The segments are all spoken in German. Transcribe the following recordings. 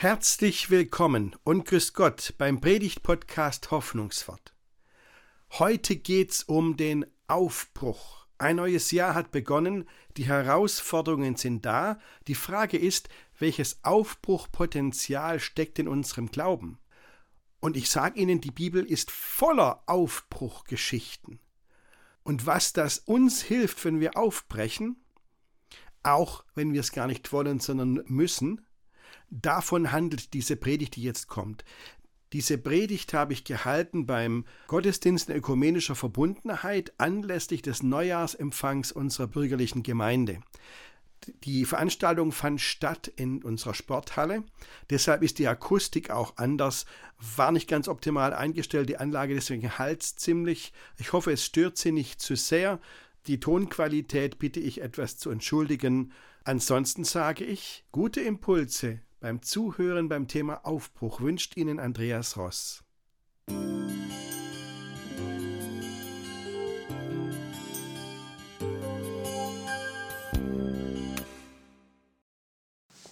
Herzlich willkommen und grüß Gott beim Predigt-Podcast Hoffnungswort. Heute geht's um den Aufbruch. Ein neues Jahr hat begonnen, die Herausforderungen sind da. Die Frage ist, welches Aufbruchpotenzial steckt in unserem Glauben? Und ich sage Ihnen, die Bibel ist voller Aufbruchgeschichten. Und was das uns hilft, wenn wir aufbrechen, auch wenn wir es gar nicht wollen, sondern müssen, davon handelt diese Predigt, die jetzt kommt. Diese Predigt habe ich gehalten beim Gottesdienst in ökumenischer Verbundenheit anlässlich des Neujahrsempfangs unserer bürgerlichen Gemeinde. Die Veranstaltung fand statt in unserer Sporthalle. Deshalb ist die Akustik auch anders, war nicht ganz optimal eingestellt, die Anlage deswegen halt's ziemlich. Ich hoffe, es stört Sie nicht zu sehr. Die Tonqualität bitte ich etwas zu entschuldigen. Ansonsten sage ich, gute Impulse beim Zuhören beim Thema Aufbruch wünscht Ihnen Andreas Ross.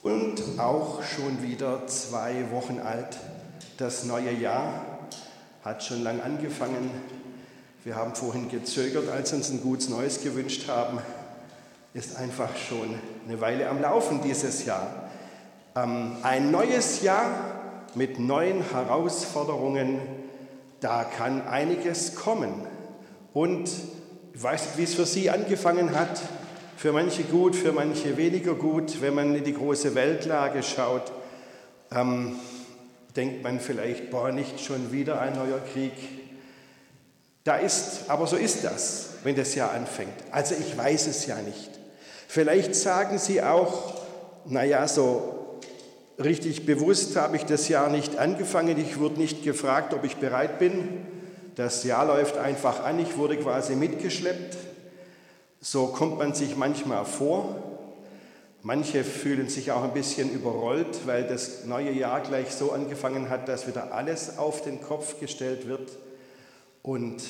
Und auch schon wieder zwei Wochen alt. Das neue Jahr hat schon lang angefangen. Wir haben vorhin gezögert, als uns ein gutes Neues gewünscht haben. Ist einfach schon eine Weile am Laufen dieses Jahr. Ähm, ein neues Jahr mit neuen Herausforderungen, da kann einiges kommen. Und ich weiß nicht, wie es für Sie angefangen hat. Für manche gut, für manche weniger gut. Wenn man in die große Weltlage schaut, ähm, denkt man vielleicht, boah, nicht schon wieder ein neuer Krieg. Da ist, aber so ist das, wenn das Jahr anfängt. Also ich weiß es ja nicht. Vielleicht sagen Sie auch, naja, so Richtig bewusst habe ich das Jahr nicht angefangen. Ich wurde nicht gefragt, ob ich bereit bin. Das Jahr läuft einfach an. Ich wurde quasi mitgeschleppt. So kommt man sich manchmal vor. Manche fühlen sich auch ein bisschen überrollt, weil das neue Jahr gleich so angefangen hat, dass wieder alles auf den Kopf gestellt wird. Und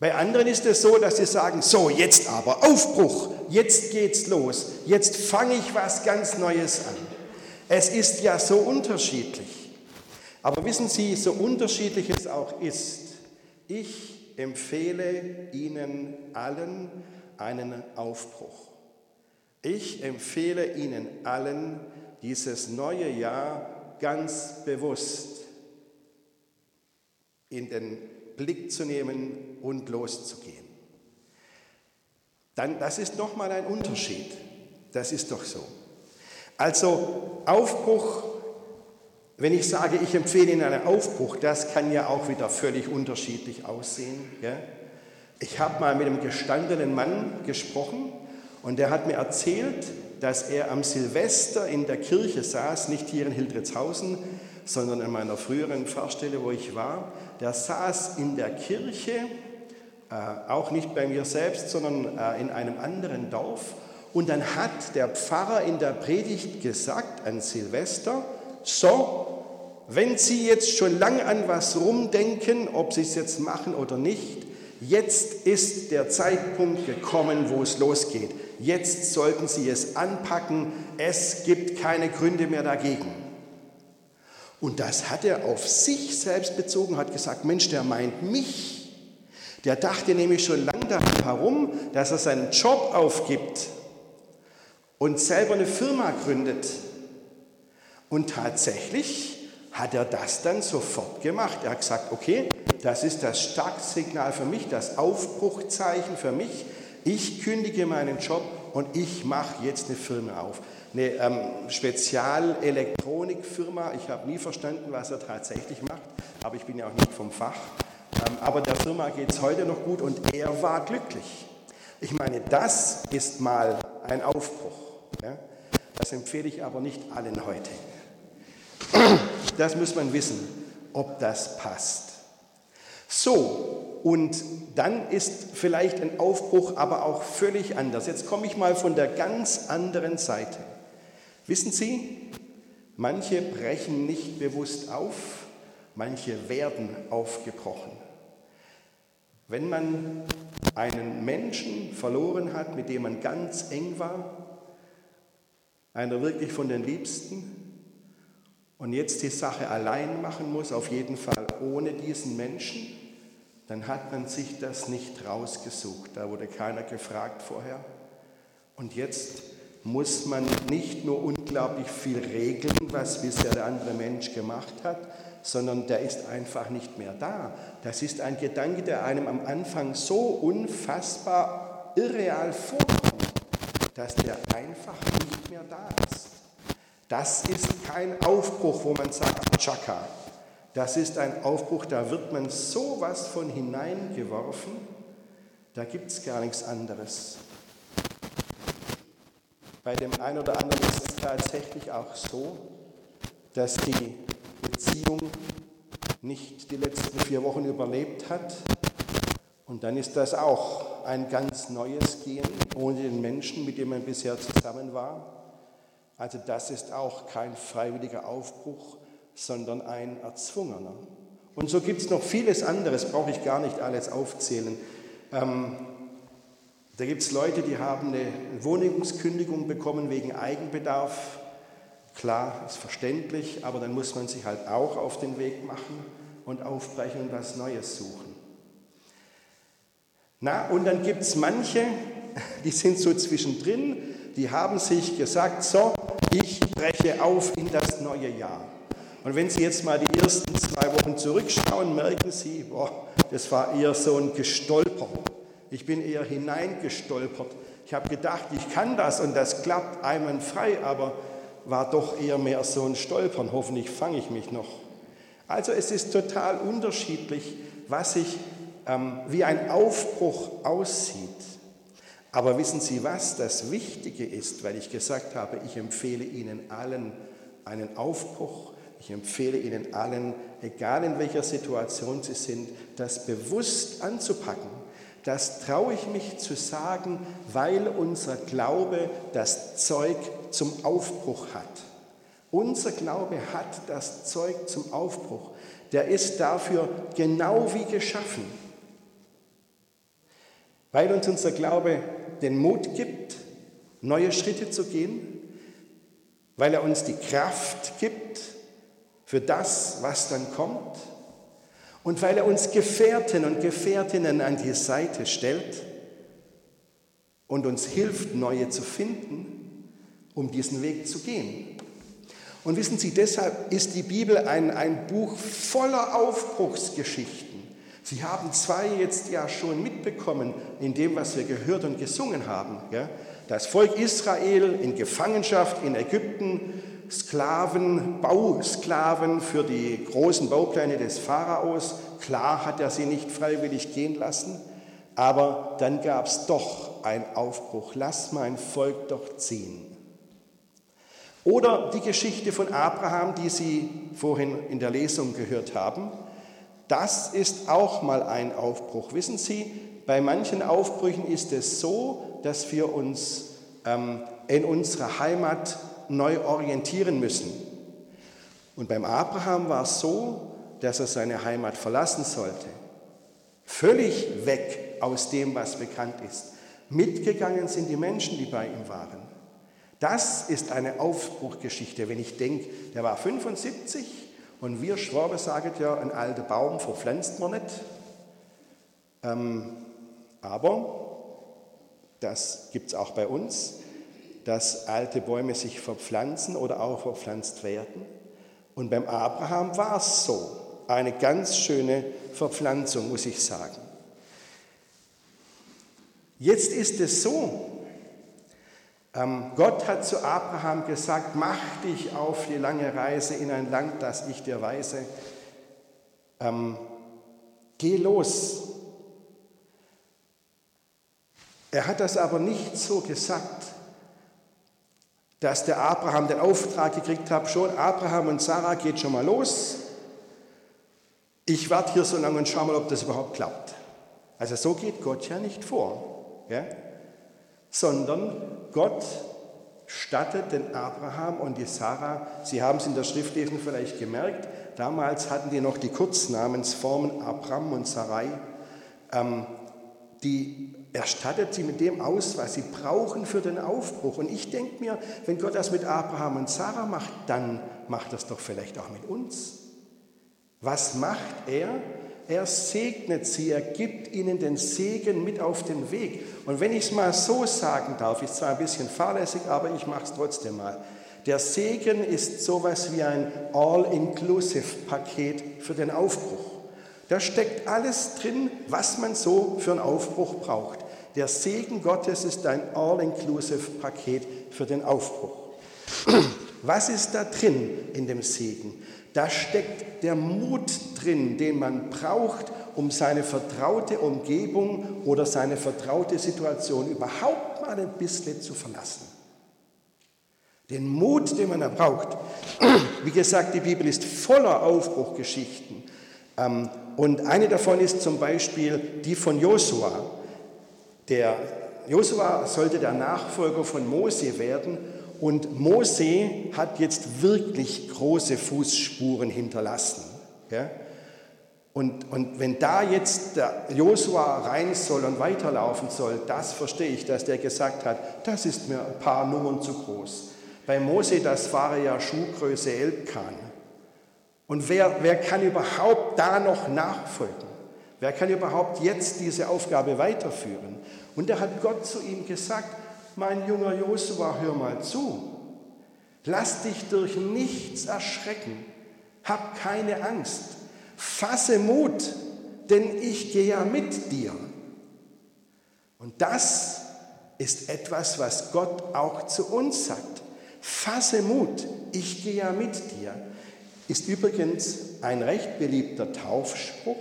bei anderen ist es so, dass sie sagen, so jetzt aber Aufbruch, jetzt geht's los, jetzt fange ich was ganz Neues an. Es ist ja so unterschiedlich. Aber wissen Sie, so unterschiedlich es auch ist, ich empfehle Ihnen allen einen Aufbruch. Ich empfehle Ihnen allen, dieses neue Jahr ganz bewusst in den Blick zu nehmen und loszugehen. Dann, das ist nochmal ein Unterschied. Das ist doch so. Also Aufbruch, wenn ich sage, ich empfehle Ihnen einen Aufbruch, das kann ja auch wieder völlig unterschiedlich aussehen. Gell? Ich habe mal mit einem gestandenen Mann gesprochen und der hat mir erzählt, dass er am Silvester in der Kirche saß, nicht hier in Hildritzhausen, sondern in meiner früheren Pfarrstelle, wo ich war. Der saß in der Kirche, äh, auch nicht bei mir selbst, sondern äh, in einem anderen Dorf und dann hat der Pfarrer in der Predigt gesagt an Silvester, so, wenn Sie jetzt schon lang an was rumdenken, ob Sie es jetzt machen oder nicht, jetzt ist der Zeitpunkt gekommen, wo es losgeht. Jetzt sollten Sie es anpacken, es gibt keine Gründe mehr dagegen. Und das hat er auf sich selbst bezogen, hat gesagt, Mensch, der meint mich. Der dachte nämlich schon lange daran herum, dass er seinen Job aufgibt und selber eine Firma gründet. Und tatsächlich hat er das dann sofort gemacht. Er hat gesagt, okay, das ist das Startsignal für mich, das Aufbruchzeichen für mich. Ich kündige meinen Job und ich mache jetzt eine Firma auf. Eine ähm, Spezialelektronikfirma. Ich habe nie verstanden, was er tatsächlich macht, aber ich bin ja auch nicht vom Fach. Ähm, aber der Firma geht es heute noch gut und er war glücklich. Ich meine, das ist mal ein Aufbruch. Das empfehle ich aber nicht allen heute. Das muss man wissen, ob das passt. So, und dann ist vielleicht ein Aufbruch aber auch völlig anders. Jetzt komme ich mal von der ganz anderen Seite. Wissen Sie, manche brechen nicht bewusst auf, manche werden aufgebrochen. Wenn man einen Menschen verloren hat, mit dem man ganz eng war, einer wirklich von den Liebsten, und jetzt die Sache allein machen muss, auf jeden Fall ohne diesen Menschen, dann hat man sich das nicht rausgesucht. Da wurde keiner gefragt vorher. Und jetzt muss man nicht nur unglaublich viel regeln, was bisher der andere Mensch gemacht hat, sondern der ist einfach nicht mehr da. Das ist ein Gedanke, der einem am Anfang so unfassbar irreal vorkommt, dass der einfach nicht mehr da ist. Das ist kein Aufbruch, wo man sagt, Chaka. Das ist ein Aufbruch, da wird man so was von hineingeworfen, da gibt es gar nichts anderes. Bei dem einen oder anderen ist es tatsächlich auch so, dass die Beziehung nicht die letzten vier Wochen überlebt hat. Und dann ist das auch ein ganz neues Gehen ohne den Menschen, mit dem man bisher zusammen war. Also das ist auch kein freiwilliger Aufbruch, sondern ein erzwungener. Und so gibt es noch vieles anderes, brauche ich gar nicht alles aufzählen. Ähm, da gibt es Leute, die haben eine Wohnungskündigung bekommen wegen Eigenbedarf. Klar, ist verständlich, aber dann muss man sich halt auch auf den Weg machen und aufbrechen und was Neues suchen. Na, und dann gibt es manche, die sind so zwischendrin, die haben sich gesagt, so, ich breche auf in das neue Jahr. Und wenn Sie jetzt mal die ersten zwei Wochen zurückschauen, merken Sie, boah, das war eher so ein Gestolper. Ich bin eher hineingestolpert. Ich habe gedacht, ich kann das und das klappt einwandfrei, aber war doch eher mehr so ein Stolpern. Hoffentlich fange ich mich noch. Also es ist total unterschiedlich, was ähm, wie ein Aufbruch aussieht. Aber wissen Sie was? Das Wichtige ist, weil ich gesagt habe, ich empfehle Ihnen allen einen Aufbruch. Ich empfehle Ihnen allen, egal in welcher Situation Sie sind, das bewusst anzupacken das traue ich mich zu sagen, weil unser Glaube das Zeug zum Aufbruch hat. Unser Glaube hat das Zeug zum Aufbruch. Der ist dafür genau wie geschaffen. Weil uns unser Glaube den Mut gibt, neue Schritte zu gehen, weil er uns die Kraft gibt für das, was dann kommt und weil er uns Gefährten und Gefährtinnen an die Seite stellt und uns hilft, neue zu finden, um diesen Weg zu gehen. Und wissen Sie, deshalb ist die Bibel ein, ein Buch voller Aufbruchsgeschichten. Sie haben zwei jetzt ja schon mitbekommen in dem, was wir gehört und gesungen haben. Ja? Das Volk Israel in Gefangenschaft in Ägypten, Sklaven, Bausklaven für die großen Baupläne des Pharaos. Klar hat er sie nicht freiwillig gehen lassen, aber dann gab es doch einen Aufbruch. Lass mein Volk doch ziehen. Oder die Geschichte von Abraham, die Sie vorhin in der Lesung gehört haben. Das ist auch mal ein Aufbruch. Wissen Sie, bei manchen Aufbrüchen ist es so, dass wir uns ähm, in unserer Heimat neu orientieren müssen. Und beim Abraham war es so, dass er seine Heimat verlassen sollte. Völlig weg aus dem, was bekannt ist. Mitgegangen sind die Menschen, die bei ihm waren. Das ist eine Aufbruchgeschichte, wenn ich denke, der war 75 und wir Schwaben sagen ja, ein alter Baum verpflanzt man nicht. Ähm, aber das gibt es auch bei uns dass alte Bäume sich verpflanzen oder auch verpflanzt werden. Und beim Abraham war es so. Eine ganz schöne Verpflanzung, muss ich sagen. Jetzt ist es so, Gott hat zu Abraham gesagt, mach dich auf die lange Reise in ein Land, das ich dir weise. Ähm, geh los. Er hat das aber nicht so gesagt, dass der Abraham den Auftrag gekriegt hat, schon Abraham und Sarah geht schon mal los. Ich warte hier so lange und schau mal, ob das überhaupt klappt. Also so geht Gott ja nicht vor, ja? Sondern Gott stattet den Abraham und die Sarah, Sie haben es in der Schriftlesung vielleicht gemerkt, damals hatten die noch die Kurznamensformen Abraham und Sarai. Ähm, die er stattet sie mit dem aus, was sie brauchen für den Aufbruch. Und ich denke mir, wenn Gott das mit Abraham und Sarah macht, dann macht das doch vielleicht auch mit uns. Was macht er? Er segnet sie, er gibt ihnen den Segen mit auf den Weg. Und wenn ich es mal so sagen darf, ist zwar ein bisschen fahrlässig, aber ich mache es trotzdem mal. Der Segen ist sowas wie ein All-Inclusive-Paket für den Aufbruch. Da steckt alles drin, was man so für einen Aufbruch braucht. Der Segen Gottes ist ein All-Inclusive-Paket für den Aufbruch. Was ist da drin in dem Segen? Da steckt der Mut drin, den man braucht, um seine vertraute Umgebung oder seine vertraute Situation überhaupt mal ein bisschen zu verlassen. Den Mut, den man da braucht. Wie gesagt, die Bibel ist voller Aufbruchgeschichten. Ähm, und eine davon ist zum Beispiel die von Josua. Der Josua sollte der Nachfolger von Mose werden und Mose hat jetzt wirklich große Fußspuren hinterlassen. Ja? Und, und wenn da jetzt Josua rein soll und weiterlaufen soll, das verstehe ich, dass der gesagt hat, das ist mir ein paar Nummern zu groß. Bei Mose, das war ja Schuhgröße Elbkan. Und wer, wer kann überhaupt da noch nachfolgen? Wer kann überhaupt jetzt diese Aufgabe weiterführen? Und da hat Gott zu ihm gesagt, mein junger Josua, hör mal zu. Lass dich durch nichts erschrecken. Hab keine Angst. Fasse Mut, denn ich gehe ja mit dir. Und das ist etwas, was Gott auch zu uns sagt. Fasse Mut, ich gehe ja mit dir. Ist übrigens ein recht beliebter Taufspruch,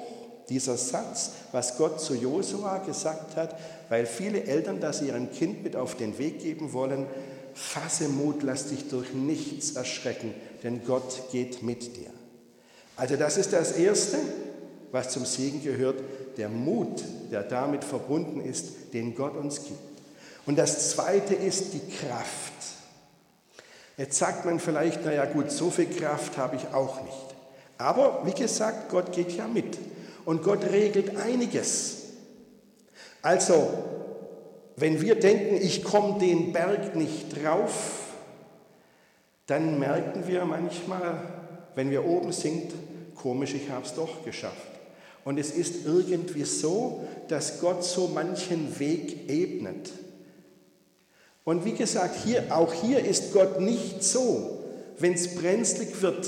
dieser Satz, was Gott zu Josua gesagt hat, weil viele Eltern das ihrem Kind mit auf den Weg geben wollen. Fasse Mut, lass dich durch nichts erschrecken, denn Gott geht mit dir. Also das ist das Erste, was zum Segen gehört, der Mut, der damit verbunden ist, den Gott uns gibt. Und das Zweite ist die Kraft. Jetzt sagt man vielleicht, naja gut, so viel Kraft habe ich auch nicht. Aber wie gesagt, Gott geht ja mit und Gott regelt einiges. Also, wenn wir denken, ich komme den Berg nicht drauf, dann merken wir manchmal, wenn wir oben sind, komisch, ich habe es doch geschafft. Und es ist irgendwie so, dass Gott so manchen Weg ebnet. Und wie gesagt, hier, auch hier ist Gott nicht so, wenn es brenzlig wird,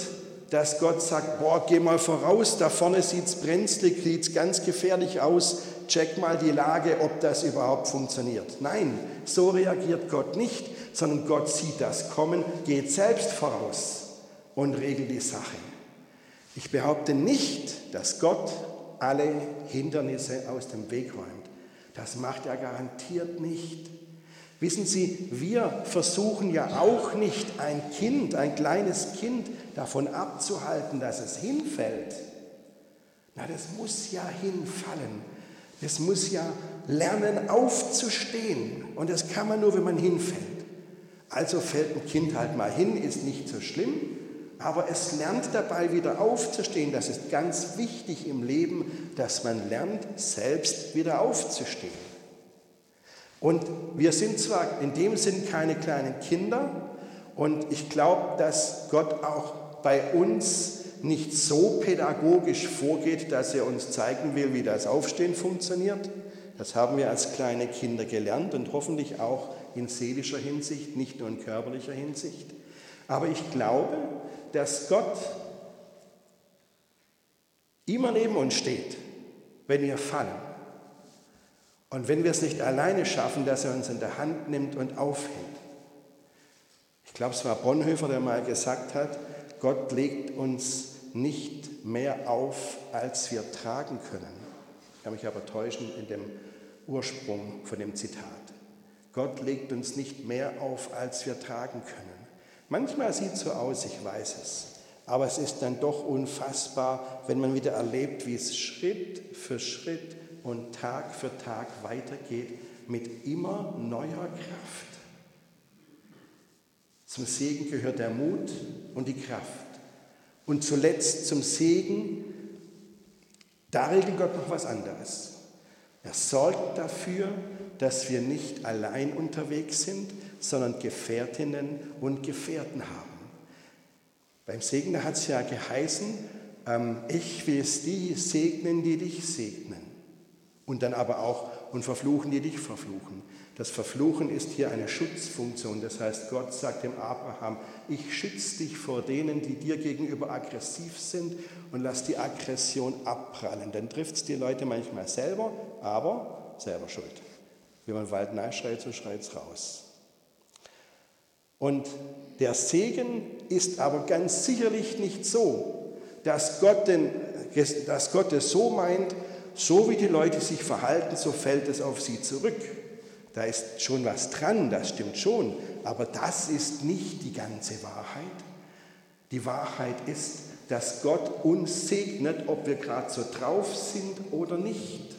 dass Gott sagt, boah, geh mal voraus, da vorne sieht es brenzlig, sieht es ganz gefährlich aus, check mal die Lage, ob das überhaupt funktioniert. Nein, so reagiert Gott nicht, sondern Gott sieht das kommen, geht selbst voraus und regelt die Sache. Ich behaupte nicht, dass Gott alle Hindernisse aus dem Weg räumt. Das macht er garantiert nicht. Wissen Sie, wir versuchen ja auch nicht ein Kind, ein kleines Kind davon abzuhalten, dass es hinfällt. Na, das muss ja hinfallen. Das muss ja lernen aufzustehen. Und das kann man nur, wenn man hinfällt. Also fällt ein Kind halt mal hin, ist nicht so schlimm, aber es lernt dabei wieder aufzustehen. Das ist ganz wichtig im Leben, dass man lernt, selbst wieder aufzustehen. Und wir sind zwar in dem Sinn keine kleinen Kinder und ich glaube, dass Gott auch bei uns nicht so pädagogisch vorgeht, dass er uns zeigen will, wie das Aufstehen funktioniert. Das haben wir als kleine Kinder gelernt und hoffentlich auch in seelischer Hinsicht, nicht nur in körperlicher Hinsicht. Aber ich glaube, dass Gott immer neben uns steht, wenn wir fallen. Und wenn wir es nicht alleine schaffen, dass er uns in der Hand nimmt und aufhält. Ich glaube, es war Bonhoeffer, der mal gesagt hat, Gott legt uns nicht mehr auf, als wir tragen können. Ich kann mich aber täuschen in dem Ursprung von dem Zitat. Gott legt uns nicht mehr auf, als wir tragen können. Manchmal sieht es so aus, ich weiß es. Aber es ist dann doch unfassbar, wenn man wieder erlebt, wie es Schritt für Schritt und Tag für Tag weitergeht mit immer neuer Kraft. Zum Segen gehört der Mut und die Kraft. Und zuletzt zum Segen, da regelt Gott noch was anderes. Er sorgt dafür, dass wir nicht allein unterwegs sind, sondern Gefährtinnen und Gefährten haben. Beim Segnen hat es ja geheißen, ähm, ich will es die segnen, die dich segnen. Und dann aber auch, und verfluchen, die dich verfluchen. Das Verfluchen ist hier eine Schutzfunktion. Das heißt, Gott sagt dem Abraham, ich schütze dich vor denen, die dir gegenüber aggressiv sind und lass die Aggression abprallen. Dann trifft es die Leute manchmal selber, aber selber schuld. Wenn man Wald Wald schreit, so schreit es raus. Und der Segen ist aber ganz sicherlich nicht so, dass Gott, den, dass Gott es so meint, so wie die Leute sich verhalten, so fällt es auf sie zurück. Da ist schon was dran, das stimmt schon, aber das ist nicht die ganze Wahrheit. Die Wahrheit ist, dass Gott uns segnet, ob wir gerade so drauf sind oder nicht.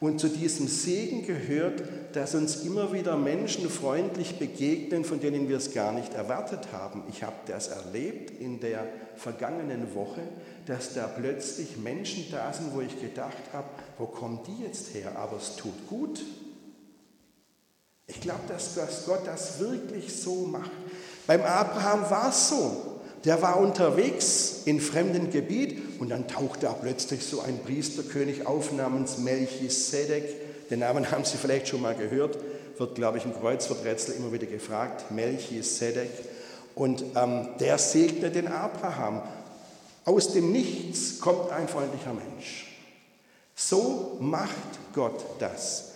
Und zu diesem Segen gehört, dass uns immer wieder Menschen freundlich begegnen, von denen wir es gar nicht erwartet haben. Ich habe das erlebt in der vergangenen Woche, dass da plötzlich Menschen da sind, wo ich gedacht habe, wo kommen die jetzt her? Aber es tut gut. Ich glaube, dass, dass Gott das wirklich so macht. Beim Abraham war es so. Der war unterwegs in fremdem Gebiet und dann tauchte da plötzlich so ein Priesterkönig auf namens Melchisedek. Den Namen haben Sie vielleicht schon mal gehört, wird, glaube ich, im Kreuzworträtsel immer wieder gefragt. Melchisedek. Und ähm, der segnet den Abraham. Aus dem Nichts kommt ein freundlicher Mensch. So macht Gott das.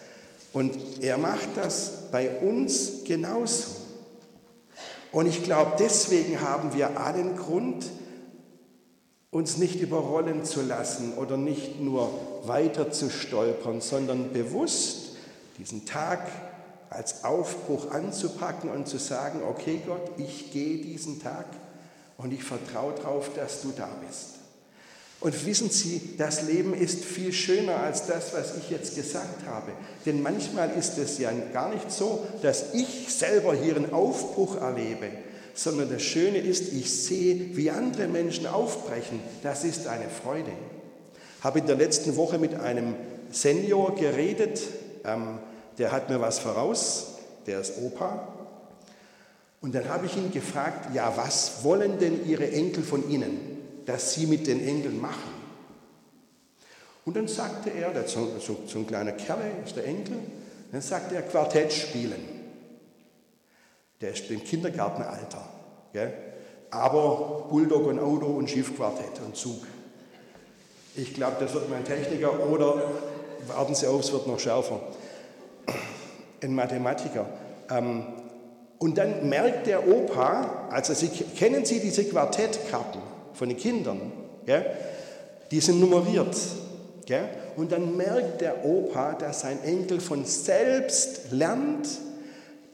Und er macht das bei uns genauso. Und ich glaube, deswegen haben wir allen Grund, uns nicht überrollen zu lassen oder nicht nur weiter zu stolpern, sondern bewusst diesen Tag als Aufbruch anzupacken und zu sagen, okay Gott, ich gehe diesen Tag und ich vertraue darauf, dass du da bist. Und wissen Sie, das Leben ist viel schöner als das, was ich jetzt gesagt habe. Denn manchmal ist es ja gar nicht so, dass ich selber hier einen Aufbruch erlebe, sondern das Schöne ist, ich sehe, wie andere Menschen aufbrechen. Das ist eine Freude. Habe in der letzten Woche mit einem Senior geredet, ähm, der hat mir was voraus, der ist Opa. Und dann habe ich ihn gefragt, ja, was wollen denn Ihre Enkel von Ihnen? das sie mit den Engeln machen. Und dann sagte er, der so, so, so ein kleiner Kerl ist der Enkel, dann sagte er Quartett spielen. Der ist im Kindergartenalter. Gell? Aber Bulldog und Auto und Schiffquartett und Zug. Ich glaube, das wird mein Techniker oder warten Sie auf, es wird noch schärfer. Ein Mathematiker. Ähm, und dann merkt der Opa, also Sie, kennen Sie diese Quartettkarten? von den Kindern, gell? die sind nummeriert. Gell? Und dann merkt der Opa, dass sein Enkel von selbst lernt,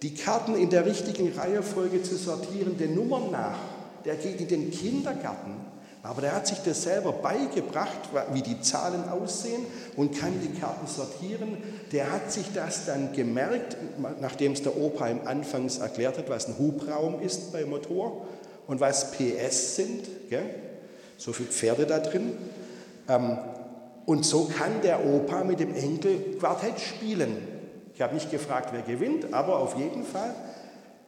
die Karten in der richtigen Reihenfolge zu sortieren, den Nummern nach. Der geht in den Kindergarten, aber der hat sich das selber beigebracht, wie die Zahlen aussehen und kann die Karten sortieren. Der hat sich das dann gemerkt, nachdem es der Opa im Anfangs erklärt hat, was ein Hubraum ist beim Motor und was PS sind. Gell? So viele Pferde da drin. Ähm, und so kann der Opa mit dem Enkel Quartett spielen. Ich habe nicht gefragt, wer gewinnt, aber auf jeden Fall,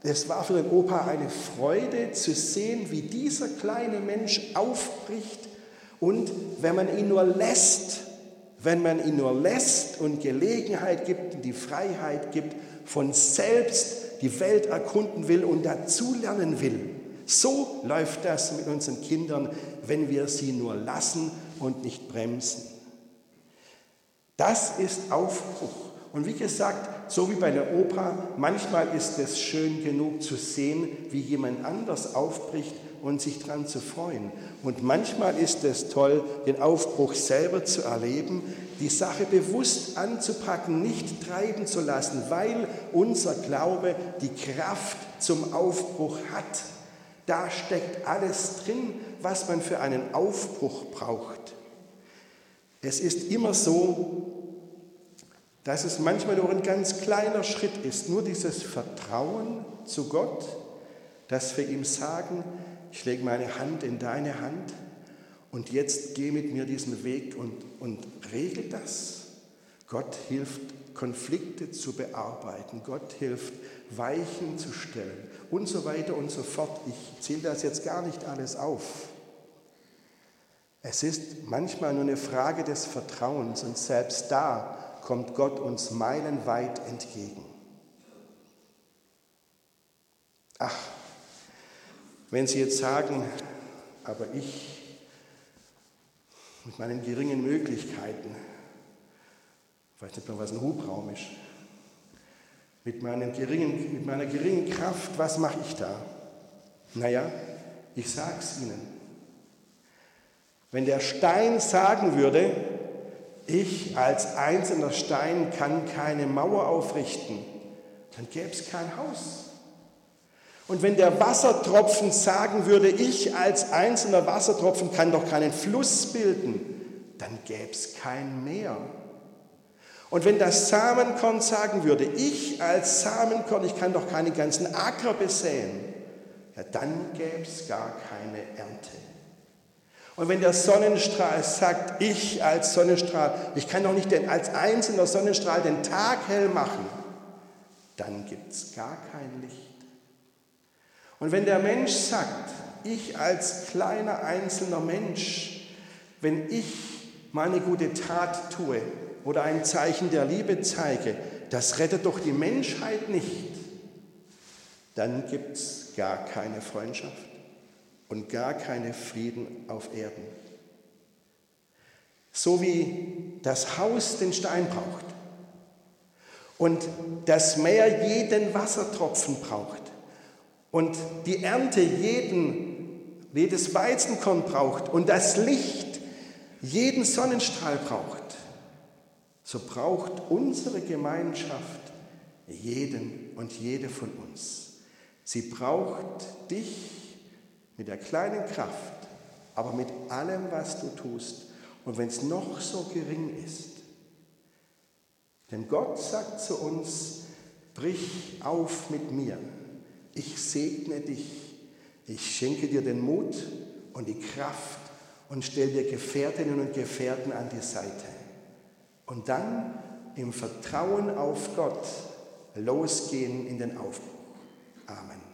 es war für den Opa eine Freude zu sehen, wie dieser kleine Mensch aufbricht und wenn man ihn nur lässt, wenn man ihn nur lässt und Gelegenheit gibt und die Freiheit gibt, von selbst die Welt erkunden will und dazulernen will, so läuft das mit unseren Kindern, wenn wir sie nur lassen und nicht bremsen. Das ist Aufbruch. Und wie gesagt, so wie bei der Oper, manchmal ist es schön genug zu sehen, wie jemand anders aufbricht und sich daran zu freuen. Und manchmal ist es toll, den Aufbruch selber zu erleben, die Sache bewusst anzupacken, nicht treiben zu lassen, weil unser Glaube die Kraft zum Aufbruch hat. Da steckt alles drin, was man für einen Aufbruch braucht. Es ist immer so, dass es manchmal nur ein ganz kleiner Schritt ist, nur dieses Vertrauen zu Gott, dass wir ihm sagen, ich lege meine Hand in deine Hand und jetzt geh mit mir diesen Weg und, und regel das. Gott hilft Konflikte zu bearbeiten. Gott hilft, Weichen zu stellen und so weiter und so fort. Ich zähle das jetzt gar nicht alles auf. Es ist manchmal nur eine Frage des Vertrauens und selbst da kommt Gott uns meilenweit entgegen. Ach, wenn Sie jetzt sagen, aber ich mit meinen geringen Möglichkeiten, ich weiß nicht mehr, was ein Hubraum ist, mit, meinen geringen, mit meiner geringen Kraft, was mache ich da? Naja, ich sage es Ihnen. Wenn der Stein sagen würde, ich als einzelner Stein kann keine Mauer aufrichten, dann gäbe es kein Haus. Und wenn der Wassertropfen sagen würde, ich als einzelner Wassertropfen kann doch keinen Fluss bilden, dann gäbe es kein Meer. Und wenn das Samenkorn sagen würde, ich als Samenkorn, ich kann doch keinen ganzen Acker besäen, ja, dann gäbe es gar keine Ernte. Und wenn der Sonnenstrahl sagt, ich als Sonnenstrahl, ich kann doch nicht als einzelner Sonnenstrahl den Tag hell machen, dann gibt es gar kein Licht. Und wenn der Mensch sagt, ich als kleiner einzelner Mensch, wenn ich meine gute Tat tue oder ein Zeichen der Liebe zeige, das rettet doch die Menschheit nicht, dann gibt es gar keine Freundschaft und gar keine Frieden auf Erden. So wie das Haus den Stein braucht und das Meer jeden Wassertropfen braucht und die Ernte jeden, jedes Weizenkorn braucht und das Licht jeden Sonnenstrahl braucht, so braucht unsere Gemeinschaft jeden und jede von uns. Sie braucht dich mit der kleinen Kraft, aber mit allem, was du tust. Und wenn es noch so gering ist. Denn Gott sagt zu uns, brich auf mit mir. Ich segne dich. Ich schenke dir den Mut und die Kraft und stelle dir Gefährtinnen und Gefährten an die Seite. Und dann im Vertrauen auf Gott losgehen in den Aufbruch. Amen.